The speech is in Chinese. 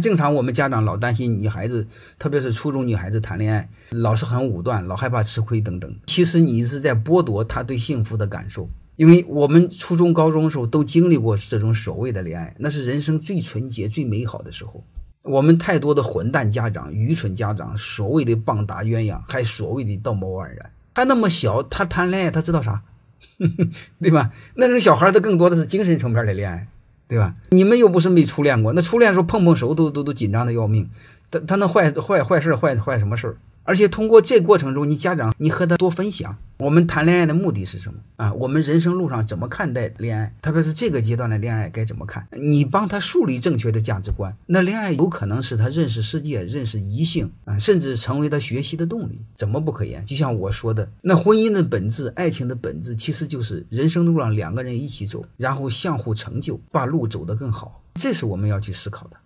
正常我们家长老担心女孩子，特别是初中女孩子谈恋爱，老是很武断，老害怕吃亏等等。其实你是在剥夺她对幸福的感受，因为我们初中、高中的时候都经历过这种所谓的恋爱，那是人生最纯洁、最美好的时候。我们太多的混蛋家长、愚蠢家长，所谓的棒打鸳鸯，还所谓的道貌岸然。他那么小，他谈恋爱，他知道啥？对吧？那种小孩，他更多的是精神层面的恋爱，对吧？你们又不是没初恋过，那初恋时候碰碰手都都都紧张的要命，他他能坏坏坏事坏坏什么事儿？而且通过这过程中，你家长你和他多分享，我们谈恋爱的目的是什么啊？我们人生路上怎么看待恋爱？特别是这个阶段的恋爱该怎么看？你帮他树立正确的价值观，那恋爱有可能是他认识世界、认识异性啊，甚至成为他学习的动力，怎么不可言？就像我说的，那婚姻的本质、爱情的本质，其实就是人生路上两个人一起走，然后相互成就，把路走得更好，这是我们要去思考的。